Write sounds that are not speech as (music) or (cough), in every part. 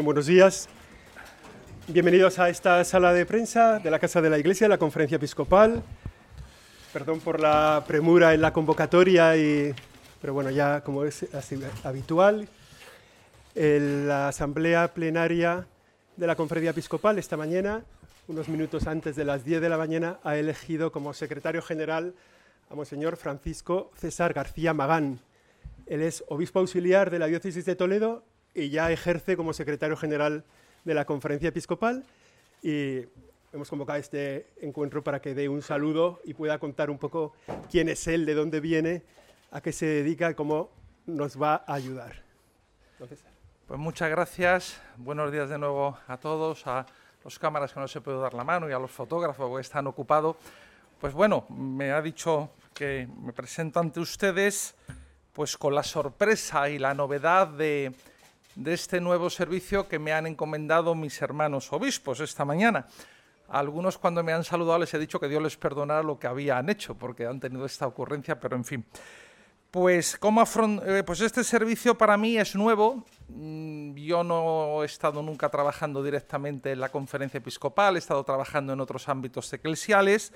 Buenos días. Bienvenidos a esta sala de prensa de la Casa de la Iglesia, la Conferencia Episcopal. Perdón por la premura en la convocatoria, pero bueno, ya como es habitual, la asamblea plenaria de la Conferencia Episcopal esta mañana, unos minutos antes de las 10 de la mañana, ha elegido como secretario general a Monseñor Francisco César García Magán. Él es obispo auxiliar de la diócesis de Toledo y ya ejerce como secretario general de la Conferencia Episcopal y hemos convocado este encuentro para que dé un saludo y pueda contar un poco quién es él, de dónde viene, a qué se dedica y cómo nos va a ayudar. Pues muchas gracias, buenos días de nuevo a todos, a los cámaras que no se puede dar la mano y a los fotógrafos que están ocupados. Pues bueno, me ha dicho que me presento ante ustedes pues con la sorpresa y la novedad de de este nuevo servicio que me han encomendado mis hermanos obispos esta mañana. algunos cuando me han saludado les he dicho que Dios les perdonara lo que habían hecho, porque han tenido esta ocurrencia, pero en fin. Pues, ¿cómo eh, pues este servicio para mí es nuevo. Mm, yo no he estado nunca trabajando directamente en la conferencia episcopal, he estado trabajando en otros ámbitos eclesiales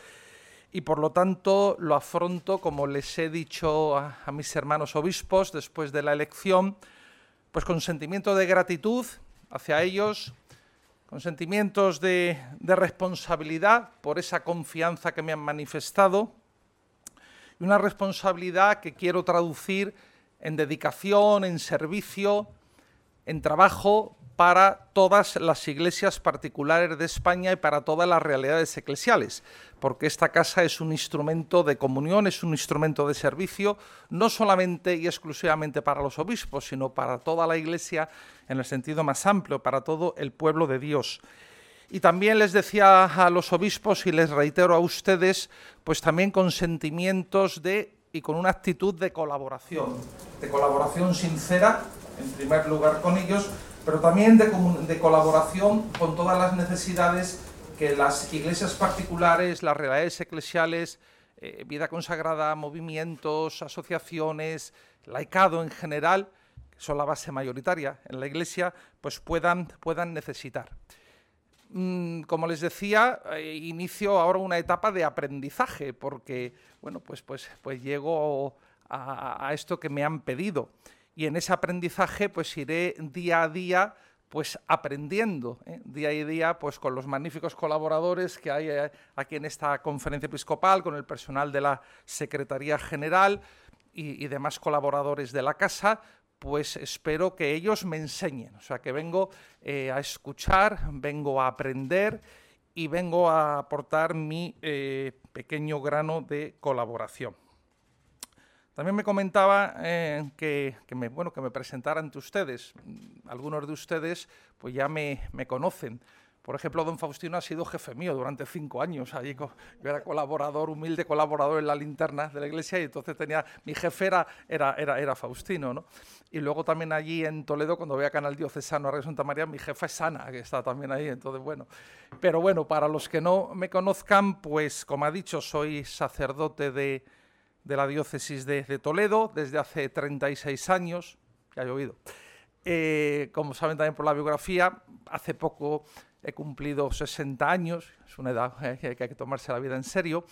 y por lo tanto lo afronto, como les he dicho a mis hermanos obispos después de la elección, pues con sentimiento de gratitud hacia ellos, con sentimientos de, responsabilidad por esa confianza que me han manifestado y una responsabilidad que quiero traducir en dedicación, en servicio, en trabajo para todas las iglesias particulares de España y para todas las realidades eclesiales, porque esta casa es un instrumento de comunión, es un instrumento de servicio, no solamente y exclusivamente para los obispos, sino para toda la iglesia en el sentido más amplio, para todo el pueblo de Dios. Y también les decía a los obispos y les reitero a ustedes, pues también con sentimientos de y con una actitud de colaboración, de colaboración sincera, en primer lugar con ellos, pero también de, colaboración con todas las necesidades que las iglesias particulares, las realidades eclesiales, eh, vida consagrada, movimientos, asociaciones, laicado en general, que son la base mayoritaria en la iglesia, pues puedan, puedan necesitar. Mm, como les decía, eh, inicio ahora una etapa de aprendizaje, porque bueno, pues, pues, pues llego a esto que me han pedido y en ese aprendizaje pues iré día a día pues aprendiendo ¿eh? día a día pues con los magníficos colaboradores que hay eh, aquí en esta conferencia episcopal, con el personal de la Secretaría General y, demás colaboradores de la casa, pues espero que ellos me enseñen, o sea que vengo eh, a escuchar, vengo a aprender y vengo a aportar mi pequeño grano de colaboración. También me comentaba eh, que, me, bueno, que me presentara ante ustedes. Algunos de ustedes pues ya me, conocen. Por ejemplo, don Faustino ha sido jefe mío durante cinco años. Allí yo era colaborador, humilde colaborador en la linterna de la iglesia y entonces tenía, mi jefe era, era, era, Faustino. ¿no? Y luego también allí en Toledo, cuando voy a Canal Diocesano a Santa María, mi jefa es Ana, que está también ahí. Entonces, bueno. Pero bueno, para los que no me conozcan, pues como ha dicho, soy sacerdote de, de la diócesis de, Toledo desde hace 36 años, que ha llovido. Eh, como saben también por la biografía, hace poco he cumplido 60 años, es una edad eh, que hay que tomarse la vida en serio.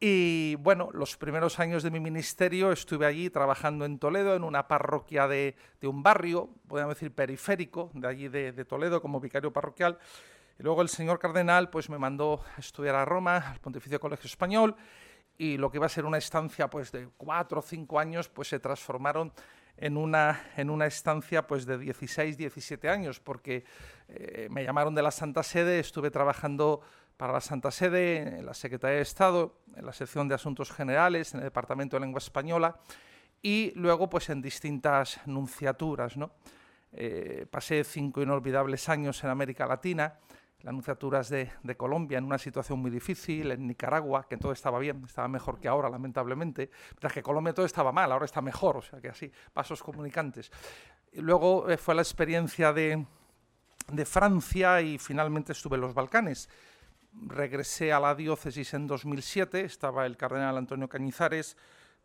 Y bueno, los primeros años de mi ministerio estuve allí trabajando en Toledo, en una parroquia de, un barrio, podríamos decir periférico, de allí de, de, Toledo, como vicario parroquial. Y luego el señor cardenal pues, me mandó a estudiar a Roma, al Pontificio Colegio Español, y lo que iba a ser una estancia pues de cuatro o cinco años pues se transformaron en una, en una estancia pues de 16, 17 años, porque eh, me llamaron de la Santa Sede, estuve trabajando para la Santa Sede, en la Secretaría de Estado, en la sección de Asuntos Generales, en el Departamento de Lengua Española, y luego pues en distintas nunciaturas. ¿no? Eh, pasé cinco inolvidables años en América Latina, las anunciaturas de, Colombia en una situación muy difícil, en Nicaragua, que todo estaba bien, estaba mejor que ahora, lamentablemente, mientras que Colombia todo estaba mal, ahora está mejor, o sea que así, pasos comunicantes. Y luego eh, fue la experiencia de, de Francia y finalmente estuve en los Balcanes. Regresé a la diócesis en 2007, estaba el cardenal Antonio Cañizares,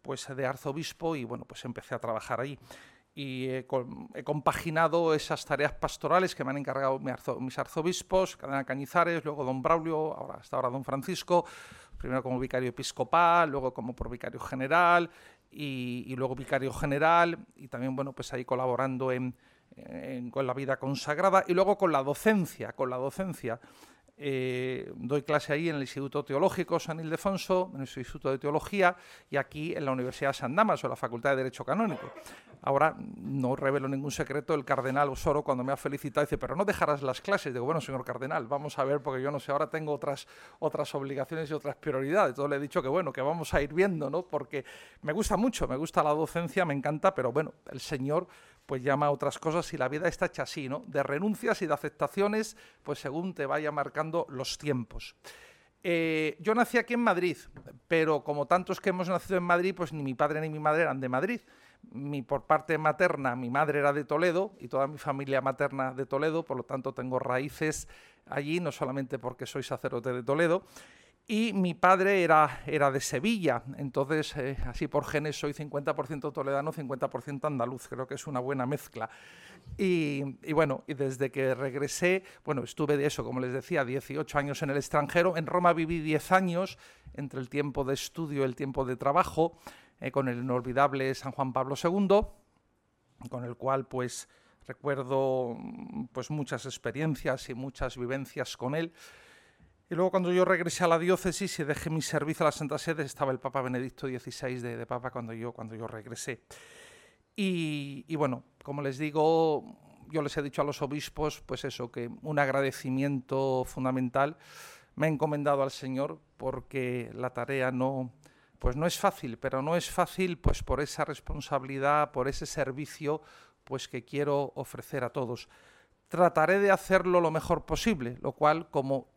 pues de arzobispo y bueno, pues empecé a trabajar ahí. Y he, compaginado esas tareas pastorales que me han encargado mis arzobispos, Cadena Cañizares, luego don Braulio, ahora hasta ahora don Francisco, primero como vicario episcopal, luego como por vicario general y, luego vicario general y también bueno pues ahí colaborando en, con la vida consagrada y luego con la docencia, con la docencia. Eh, doy clase ahí en el Instituto Teológico San Ildefonso, en el Instituto de Teología, y aquí en la Universidad de San Damas, o la Facultad de Derecho Canónico. Ahora no revelo ningún secreto, el cardenal Osoro cuando me ha felicitado dice, pero no dejarás las clases. Digo, bueno, señor cardenal, vamos a ver, porque yo no sé, ahora tengo otras, otras obligaciones y otras prioridades. Entonces le he dicho que bueno, que vamos a ir viendo, ¿no? Porque me gusta mucho, me gusta la docencia, me encanta, pero bueno, el señor pues llama a otras cosas y la vida está hecha así, ¿no? De renuncias y de aceptaciones, pues según te vaya marcando los tiempos. Eh, yo nací aquí en Madrid, pero como tantos que hemos nacido en Madrid, pues ni mi padre ni mi madre eran de Madrid. Mi, por parte materna, mi madre era de Toledo y toda mi familia materna de Toledo, por lo tanto tengo raíces allí, no solamente porque soy sacerdote de Toledo. Y mi padre era, era de Sevilla, entonces eh, así por genes soy 50% toledano, 50% andaluz, creo que es una buena mezcla. Y, y, bueno, y desde que regresé, bueno, estuve de eso, como les decía, 18 años en el extranjero, en Roma viví 10 años, entre el tiempo de estudio y el tiempo de trabajo, eh, con el inolvidable San Juan Pablo II, con el cual pues recuerdo pues muchas experiencias y muchas vivencias con él. Y luego cuando yo regresé a la diócesis y dejé mi servicio a la Santa Sede, estaba el Papa Benedicto XVI de, Papa cuando yo, cuando yo regresé. Y, y, bueno, como les digo, yo les he dicho a los obispos, pues eso, que un agradecimiento fundamental me he encomendado al Señor porque la tarea no, pues no es fácil, pero no es fácil pues por esa responsabilidad, por ese servicio pues que quiero ofrecer a todos trataré de hacerlo lo mejor posible, lo cual como,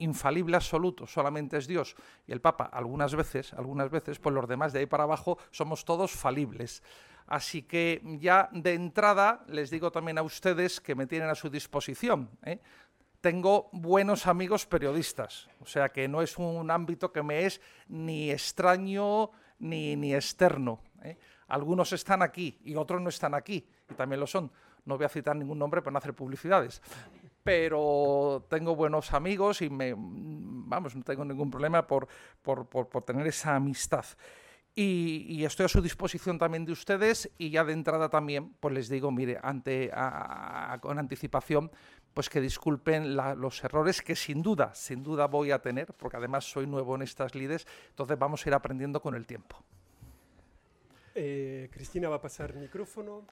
infalible absoluto solamente es Dios y el Papa algunas veces, algunas veces, pues los demás de ahí para abajo somos todos falibles. Así que ya de entrada les digo también a ustedes que me tienen a su disposición. ¿eh? Tengo buenos amigos periodistas, o sea que no es un ámbito que me es ni extraño ni, ni externo. ¿eh? Algunos están aquí y otros no están aquí, y también lo son no voy a citar ningún nombre para no hacer publicidades, pero tengo buenos amigos y me, vamos, no tengo ningún problema por, por, por, tener esa amistad. Y, estoy a su disposición también de ustedes y ya de entrada también, pues les digo, mire, ante, con anticipación, pues que disculpen los errores que sin duda, sin duda voy a tener, porque además soy nuevo en estas lides, entonces vamos a ir aprendiendo con el tiempo. Eh, Cristina va a pasar micrófono.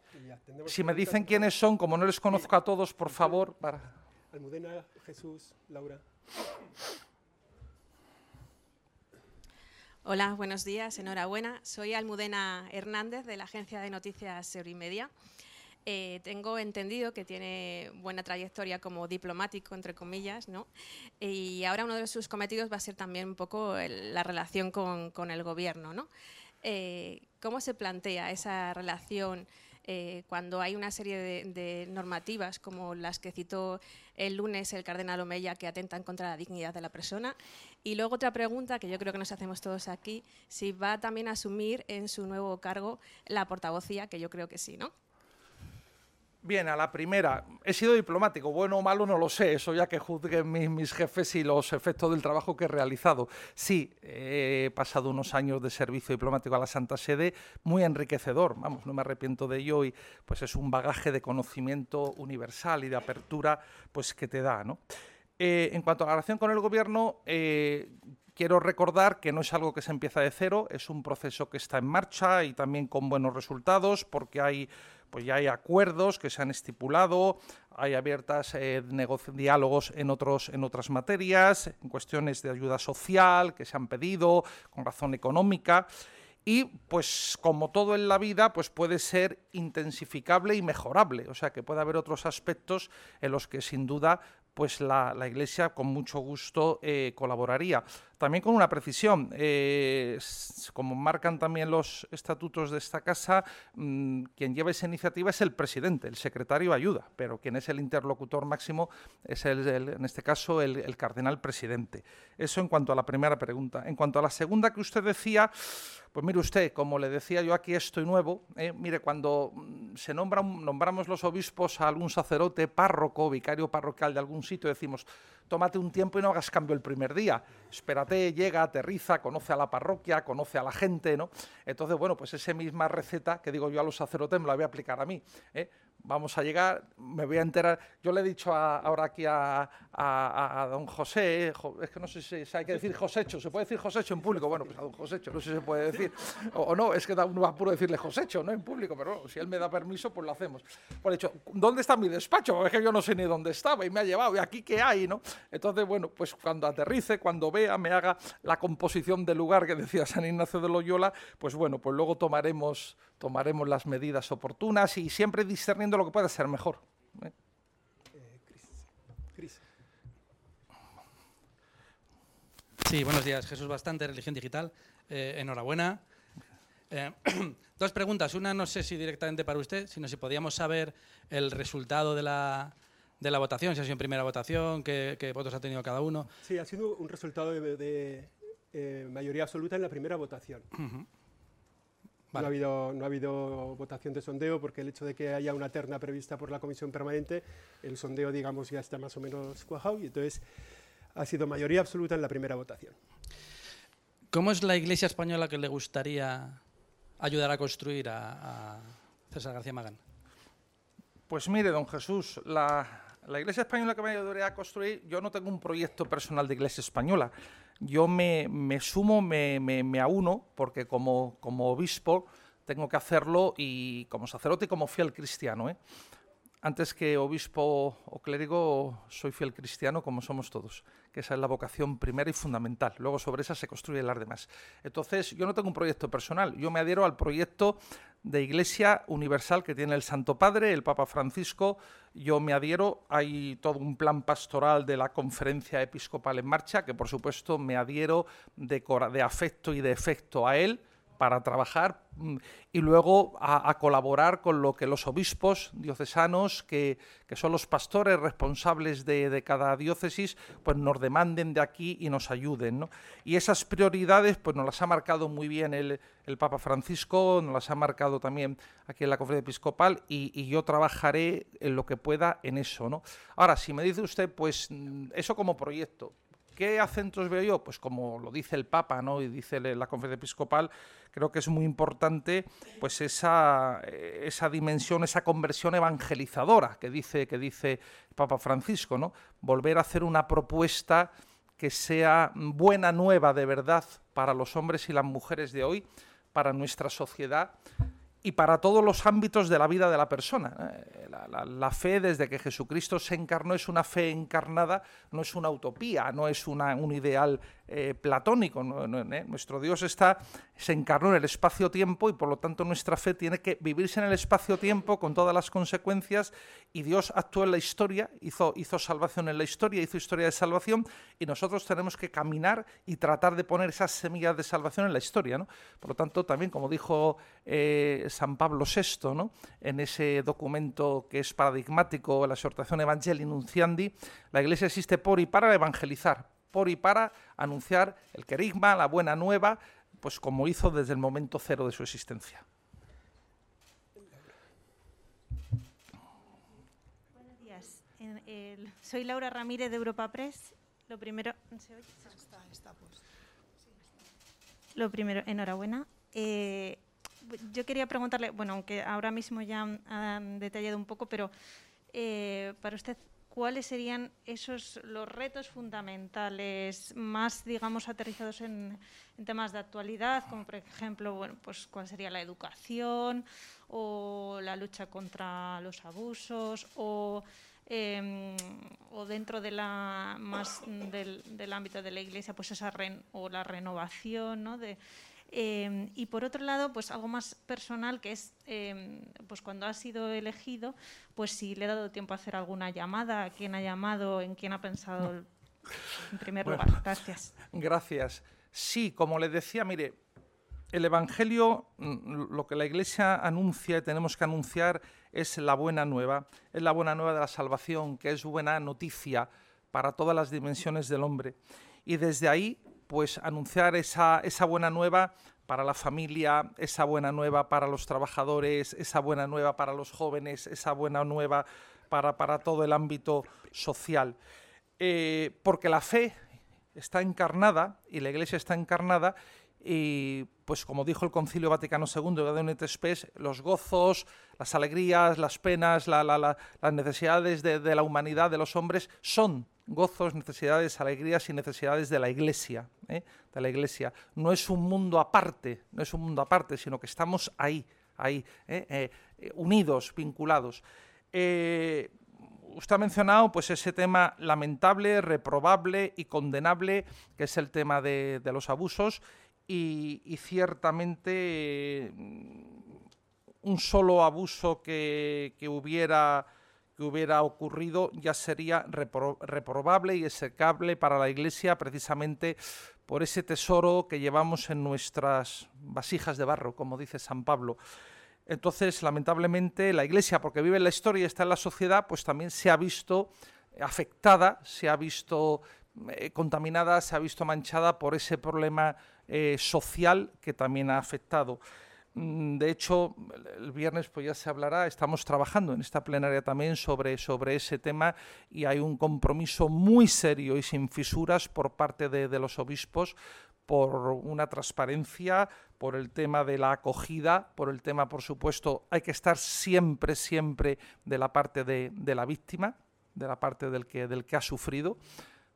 si me dicen quiénes son, como no les conozco a todos, por favor. Para... Almudena, Jesús, Laura. Hola, buenos días, enhorabuena. Soy Almudena Hernández de la agencia de noticias Eurimedia. Eh, tengo entendido que tiene buena trayectoria como diplomático, entre comillas, ¿no? Y ahora uno de sus cometidos va a ser también un poco la relación con, con el gobierno, ¿no? Eh, ¿Cómo se plantea esa relación eh, cuando hay una serie de, normativas como las que citó el lunes el cardenal Omeya que atentan contra la dignidad de la persona? Y luego otra pregunta que yo creo que nos hacemos todos aquí, si va también a asumir en su nuevo cargo la portavocía, que yo creo que sí, ¿no? Bien, a la primera, he sido diplomático, bueno o malo no lo sé, eso ya que juzguen mis, jefes y los efectos del trabajo que he realizado. Sí, he pasado unos años de servicio diplomático a la Santa Sede, muy enriquecedor, vamos, no me arrepiento de ello y pues es un bagaje de conocimiento universal y de apertura pues que te da, ¿no? Eh, en cuanto a la relación con el gobierno, eh, quiero recordar que no es algo que se empieza de cero, es un proceso que está en marcha y también con buenos resultados porque hay pues ya hay acuerdos que se han estipulado, hay abiertas eh, diálogos en, otros, en otras materias, en cuestiones de ayuda social que se han pedido, con razón económica. Y pues como todo en la vida, pues puede ser intensificable y mejorable. O sea que puede haber otros aspectos en los que sin duda pues la, Iglesia con mucho gusto eh, colaboraría. también con una precisión. Eh, como marcan también los estatutos de esta casa, mm, quien lleva esa iniciativa es el presidente, el secretario ayuda, pero quien es el interlocutor máximo es, el, en este caso, el, cardenal presidente. Eso en cuanto a la primera pregunta. En cuanto a la segunda que usted decía, pues mire usted, como le decía yo aquí estoy nuevo, eh, mire, cuando mm, se nombran, nombramos los obispos a algún sacerdote, párroco, vicario parroquial de algún decimos, tómate un tiempo y no hagas cambio el primer día. Espérate, llega, aterriza, conoce a la parroquia, conoce a la gente, ¿no? Entonces, bueno, pues esa misma receta que digo yo a los sacerdotes me la voy a aplicar a mí. ¿eh? Vamos a llegar, me voy a enterar. Yo le he dicho ahora aquí a, don José, es que no sé si, hay que decir Josécho, ¿se puede decir Josécho en público? Bueno, pues a don Josécho, no sé si se puede decir. O, no, es que da un apuro decirle Josécho, ¿no? En público, pero si él me da permiso, pues lo hacemos. Por hecho, ¿dónde está mi despacho? Es que yo no sé ni dónde estaba y me ha llevado, y aquí qué hay, ¿no? Entonces, bueno, pues cuando aterrice, cuando vea, me haga la composición del lugar que decía San Ignacio de Loyola, pues bueno, pues luego tomaremos, tomaremos las medidas oportunas y siempre discerniendo lo que pueda ser mejor. ¿eh? Sí, buenos días. Jesús Bastante, Religión Digital. Eh, enhorabuena. Eh, (clears throat) dos preguntas. Una, no sé si directamente para usted, sino si podíamos saber el resultado de la, de la votación, si ha sido en primera votación, qué, votos ha tenido cada uno. Sí, ha sido un resultado de, eh, mayoría absoluta en la primera votación. No, ha habido, no ha habido votación de sondeo porque el hecho de que haya una terna prevista por la comisión permanente, el sondeo, digamos, ya está más o menos cuajado y entonces ha sido mayoría absoluta en la primera votación. ¿Cómo es la Iglesia española que le gustaría ayudar a construir a, a César García Magán? Pues mire, don Jesús, la, la Iglesia Española que me ayudaría a construir, yo no tengo un proyecto personal de Iglesia Española. Yo me, sumo, me, me, auno, porque como, como obispo tengo que hacerlo y como sacerdote y como fiel cristiano. ¿eh? Antes que obispo o clérigo, soy fiel cristiano como somos todos, esa es la vocación primera y fundamental. Luego sobre esa se construyen las demás. Entonces, yo no tengo un proyecto personal, yo me adhiero al proyecto de Iglesia Universal que tiene el Santo Padre, el Papa Francisco. Yo me adhiero, hay todo un plan pastoral de la conferencia episcopal en marcha, que por supuesto me adhiero de, de afecto y de efecto a él para trabajar mm, y luego a, colaborar con lo que los obispos diocesanos, que, son los pastores responsables de, cada diócesis, pues nos demanden de aquí y nos ayuden. Y esas prioridades pues nos las ha marcado muy bien el, Papa Francisco, nos las ha marcado también aquí en la conferencia episcopal y, yo trabajaré en lo que pueda en eso. ¿no? Ahora, si me dice usted, pues mm, eso como proyecto, ¿Qué acentos veo yo? Pues como lo dice el Papa ¿no? y dice la conferencia episcopal, creo que es muy importante pues esa, esa dimensión, esa conversión evangelizadora que dice, que dice Papa Francisco, ¿no? volver a hacer una propuesta que sea buena nueva de verdad para los hombres y las mujeres de hoy, para nuestra sociedad y para todos los ámbitos de la vida de la persona. ¿eh? La, fe desde que Jesucristo se encarnó es una fe encarnada, no es una utopía, no es una, un ideal eh, platónico. ¿eh? Nuestro Dios está, se encarnó en el espacio-tiempo y por lo tanto nuestra fe tiene que vivirse en el espacio-tiempo con todas las consecuencias y Dios actuó en la historia, hizo, salvación en la historia, hizo historia de salvación y nosotros tenemos que caminar y tratar de poner esas semillas de salvación en la historia. ¿no? Por lo tanto, también como dijo eh, San Pablo VI en ese documento que es paradigmático, la exhortación Evangelii Nunciandi, la Iglesia existe por y para evangelizar, por y para anunciar el querigma, la buena nueva, pues como hizo desde el momento cero de su existencia. Buenos días. soy Laura Ramírez de Europa Press. Lo primero, Lo primero, enhorabuena. Eh, yo quería preguntarle, bueno, aunque ahora mismo ya han, detallado un poco, pero eh, para usted, cuáles serían esos los retos fundamentales más, digamos, aterrizados en, temas de actualidad, como por ejemplo, bueno, pues cuál sería la educación o la lucha contra los abusos o em, dentro de la más del, del, ámbito de la iglesia pues esa o la renovación ¿no? de, Em, y por otro lado, pues algo más personal, que es em, pues cuando ha sido elegido, pues si le he dado tiempo a hacer alguna llamada, a quién ha llamado, en quién ha pensado En primer lugar, gracias. Gracias. Sí, como le decía, mire, el Evangelio, mm, lo que la Iglesia anuncia y tenemos que anunciar es la buena nueva, es la buena nueva de la salvación, que es buena noticia para todas las dimensiones del hombre. Y desde ahí, pues anunciar esa, esa buena nueva para la familia, esa buena nueva para los trabajadores, esa buena nueva para los jóvenes, esa buena nueva para, para todo el ámbito social. Eh, porque la fe está encarnada y la Iglesia está encarnada y pues como dijo el Concilio Vaticano II de Spes, los gozos, las alegrías, las penas, las necesidades de, la humanidad, de los hombres, son gozos, necesidades, alegrías y necesidades de la Iglesia, ¿eh? de la Iglesia. No es un mundo aparte, no es un mundo aparte, sino que estamos ahí, ahí, ¿eh? Eh, unidos, vinculados. usted ha mencionado pues ese tema lamentable, reprobable y condenable, que es el tema de los abusos y, ciertamente mm, un solo abuso que, hubiera que hubiera ocurrido ya sería reprobable y execrable para la Iglesia precisamente por ese tesoro que llevamos en nuestras vasijas de barro, como dice San Pablo. Entonces, lamentablemente, la Iglesia, porque vive en la historia y está en la sociedad, pues también se ha visto afectada, se ha visto eh, contaminada, se ha visto manchada por ese problema eh, social que también ha afectado. Mm, de hecho, el viernes pues ya se hablará, estamos trabajando en esta plenaria también sobre, sobre ese tema y hay un compromiso muy serio y sin fisuras por parte de, los obispos por una transparencia, por el tema de la acogida, por el tema, por supuesto, hay que estar siempre, siempre de la parte de, de la víctima, de la parte del que, del que ha sufrido,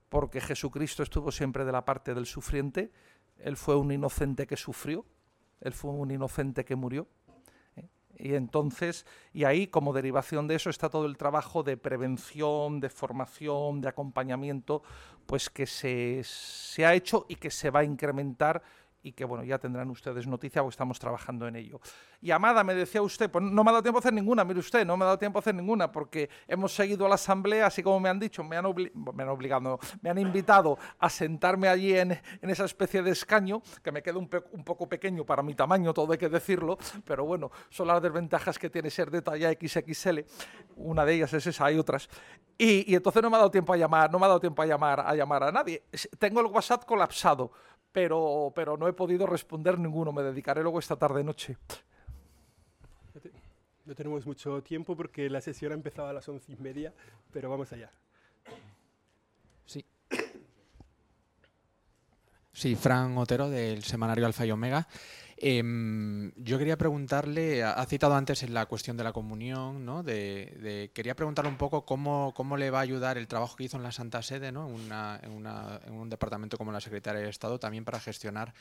porque Jesucristo estuvo siempre de la parte del sufriente. Él fue un inocente que sufrió, él fue un inocente que murió. ¿eh? Y entonces, y ahí como derivación de eso está todo el trabajo de prevención, de formación, de acompañamiento, pues que se, se ha hecho y que se va a incrementar y que bueno, ya tendrán ustedes noticia porque estamos trabajando en ello. Y Amada, me decía usted, pues no me ha dado tiempo a hacer ninguna, mire usted, no me ha dado tiempo a hacer ninguna porque hemos seguido la asamblea, así como me han dicho, me han, obligado, me han invitado a sentarme allí en, esa especie de escaño, que me queda un, poco pequeño para mi tamaño, todo hay que decirlo, pero bueno, son las desventajas que tiene ser de talla XXL, una de ellas es esa, hay otras. Y, y entonces no me ha dado tiempo a llamar, no me ha dado tiempo a llamar, a llamar a nadie. Tengo el WhatsApp colapsado pero, pero no he podido responder ninguno. Me dedicaré luego esta tarde-noche. No tenemos mucho tiempo porque la sesión ha empezado a las once y media, pero vamos allá. Sí. Sí, Fran Otero del semanario Alfa y Omega. Em, yo quería preguntarle, ha citado antes en la cuestión de la comunión, ¿no? De, quería preguntarle un poco cómo, cómo, le va a ayudar el trabajo que hizo en la Santa Sede, ¿no? en, un departamento como la Secretaría de Estado, también para gestionar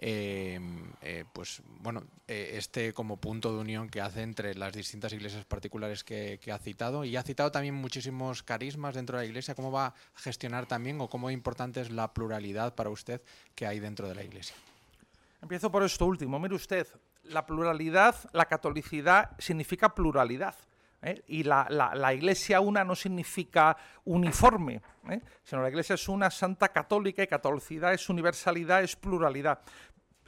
em, eh, pues bueno, eh, este como punto de unión que hace entre las distintas iglesias particulares que, que, ha citado y ha citado también muchísimos carismas dentro de la iglesia. ¿Cómo va a gestionar también o cómo importante es la pluralidad para usted que hay dentro de la iglesia? Empiezo por esto último. Mire usted, la pluralidad, la catolicidad significa pluralidad. ¿eh? Y la, iglesia una no significa uniforme, ¿eh? sino la iglesia es una santa católica y catolicidad es universalidad, es pluralidad.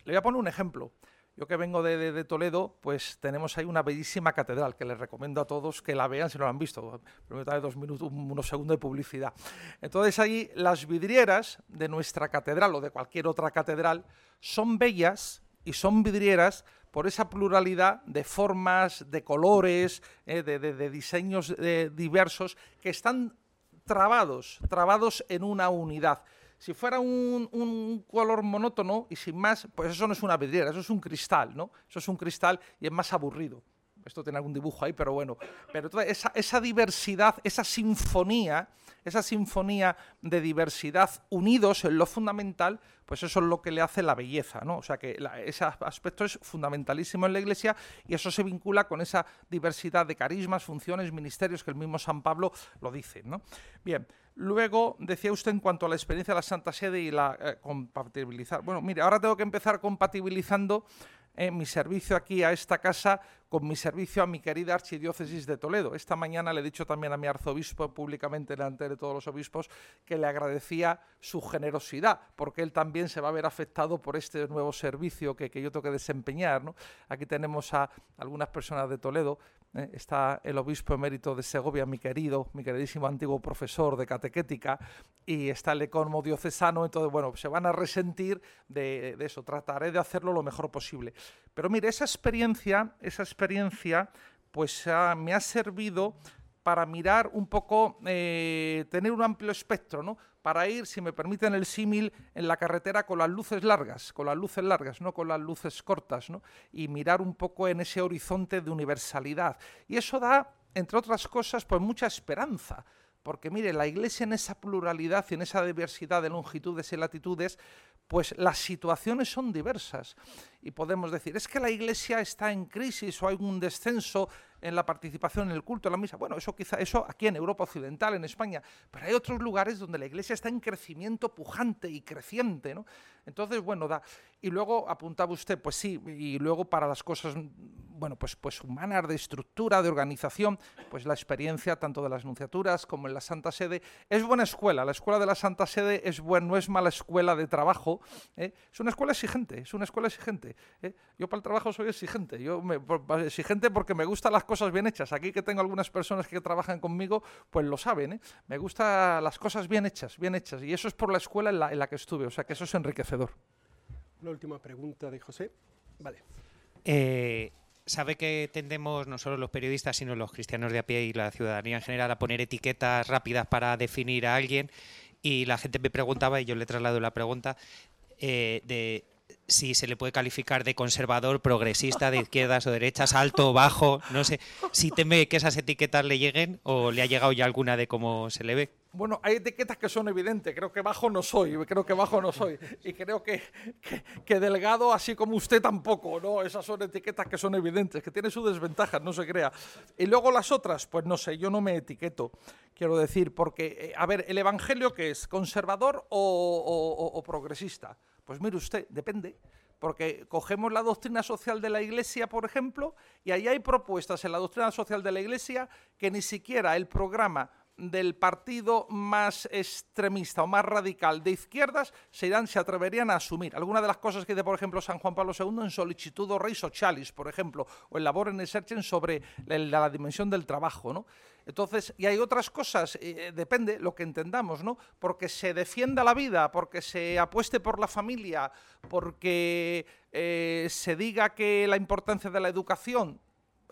Le voy a poner un ejemplo. Yo que vengo de, Toledo, pues tenemos ahí una bellísima catedral que les recomiendo a todos que la vean si no la han visto. Permítanme dos minutos, unos segundos de publicidad. Entonces ahí las vidrieras de nuestra catedral o de cualquier otra catedral son bellas y son vidrieras por esa pluralidad de formas, de colores, eh, de, diseños eh, diversos que están trabados, trabados en una unidad. Si fuera un, color monótono y sin más, pues eso no es una vidriera, eso es un cristal, ¿no? Eso es un cristal y es más aburrido. Esto tiene algún dibujo ahí, pero bueno. Pero esa, esa diversidad, esa sinfonía, esa sinfonía de diversidad unidos en lo fundamental, pues eso es lo que le hace la belleza, ¿no? O sea que ese aspecto es fundamentalísimo en la Iglesia y eso se vincula con esa diversidad de carismas, funciones, ministerios que el mismo San Pablo lo dice, ¿no? Bien, luego decía usted en cuanto a la experiencia de la Santa Sede y la eh, compatibilizar. Bueno, mire, ahora tengo que empezar compatibilizando mi servicio aquí a esta casa con mi servicio a mi querida archidiócesis de Toledo. Esta mañana le he dicho también a mi arzobispo públicamente delante de todos los obispos que le agradecía su generosidad, porque él también se va a ver afectado por este nuevo servicio que, yo tengo que desempeñar. Aquí tenemos a algunas personas de Toledo ¿eh? está el obispo emérito de Segovia, mi querido, mi queridísimo antiguo profesor de catequética, y está el economo diocesano, entonces, bueno, se van a resentir de, eso, trataré de hacerlo lo mejor posible. Pero mire, esa experiencia, esa experiencia, pues me ha servido para mirar un poco, eh, tener un amplio espectro, ¿no? Para ir, si me permiten el símil, en la carretera con las luces largas, con las luces largas, no con las luces cortas, ¿no? y mirar un poco en ese horizonte de universalidad. Y eso da, entre otras cosas, pues mucha esperanza. Porque mire, la Iglesia en esa pluralidad y en esa diversidad de longitudes y latitudes, pues las situaciones son diversas. Y podemos decir, es que la Iglesia está en crisis o hay un descenso en la participación en el culto, en la misa. Bueno, eso quizá, eso aquí en Europa Occidental, en España, pero hay otros lugares donde la iglesia está en crecimiento pujante y creciente, ¿no? Entonces, bueno, da. Y luego apuntaba usted, pues sí, y luego para las cosas, bueno, pues, pues humanas, de estructura, de organización, pues la experiencia tanto de las nunciaturas como en la Santa Sede es buena escuela. La escuela de la Santa Sede es buen, no es mala escuela de trabajo, ¿eh? es una escuela exigente, es una escuela exigente. ¿eh? Yo para el trabajo soy exigente, yo me, exigente porque me gustan las cosas bien hechas. Aquí que tengo algunas personas que trabajan conmigo, pues lo saben. ¿eh? Me gustan las cosas bien hechas, bien hechas. Y eso es por la escuela en la, en la que estuve, o sea que eso es enriquecedor. Una última pregunta de José. Vale. Eh, sabe que tendemos no solo los periodistas, sino los cristianos de a pie y la ciudadanía en general a poner etiquetas rápidas para definir a alguien. Y la gente me preguntaba, y yo le traslado la pregunta, eh, de si se le puede calificar de conservador, progresista, de izquierdas o derechas, alto o bajo, no sé, si teme que esas etiquetas le lleguen o le ha llegado ya alguna de cómo se le ve. Bueno, hay etiquetas que son evidentes, creo que bajo no soy, creo que bajo no soy, y creo que, delgado así como usted tampoco, ¿no? Esas son etiquetas que son evidentes, que tiene sus desventajas, no se crea. Y luego las otras, pues no sé, yo no me etiqueto, quiero decir, porque, eh, a ver, ¿el Evangelio qué es? ¿Conservador o progresista? Pues mire usted, depende. Porque cogemos la doctrina social de la Iglesia, por ejemplo, y ahí hay propuestas en la doctrina social de la Iglesia que ni siquiera el programa del partido más extremista o más radical de izquierdas se, irán, se atreverían a asumir. Algunas de las cosas que dice, por ejemplo, San Juan Pablo II en Solicitudo Rei Socialis, por ejemplo, o en Labor en Searchen sobre la, dimensión del trabajo, ¿no? Entonces, y hay otras cosas, eh, depende lo que entendamos, ¿no? Porque se defienda la vida, porque se apueste por la familia, porque eh, se diga que la importancia de la educación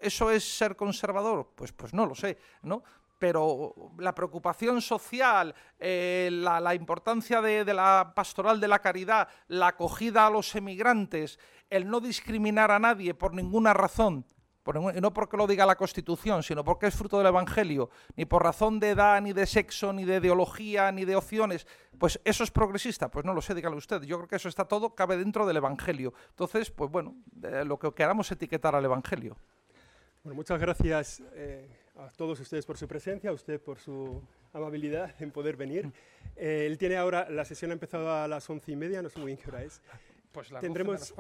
¿Eso es ser conservador? Pues, pues no lo sé, ¿no? Pero la preocupación social, eh, la, importancia de, la pastoral de la caridad, la acogida a los emigrantes, el no discriminar a nadie por ninguna razón, no porque lo diga la Constitución, sino porque es fruto del Evangelio, ni por razón de edad, ni de sexo, ni de ideología, ni de opciones, pues eso es progresista. Pues no lo sé, dígale usted. Yo creo que eso está todo, cabe dentro del Evangelio. Entonces, pues bueno, lo que queramos etiquetar al Evangelio. Bueno, muchas gracias. Eh, a todos ustedes por su presencia, a usted por su amabilidad en poder venir. Eh, él tiene ahora, la sesión ha empezado a las once y media, no sé muy bien qué hora es. Pues la tendremos,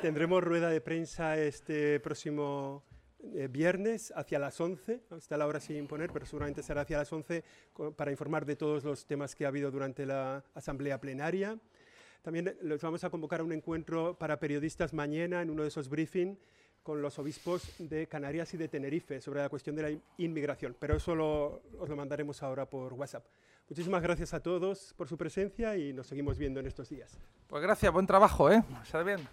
tendremos rueda de prensa este próximo eh, viernes hacia las 11, está la hora sin poner, pero seguramente será hacia las 11 para informar de todos los temas que ha habido durante la asamblea plenaria. También los vamos a convocar a un encuentro para periodistas mañana en uno de esos briefings con los obispos de Canarias y de Tenerife sobre la cuestión de la inmigración, pero eso os lo mandaremos ahora por WhatsApp. Muchísimas gracias a todos por su presencia y nos seguimos viendo en estos días. Pues gracias, buen trabajo, ¿eh? Se bien.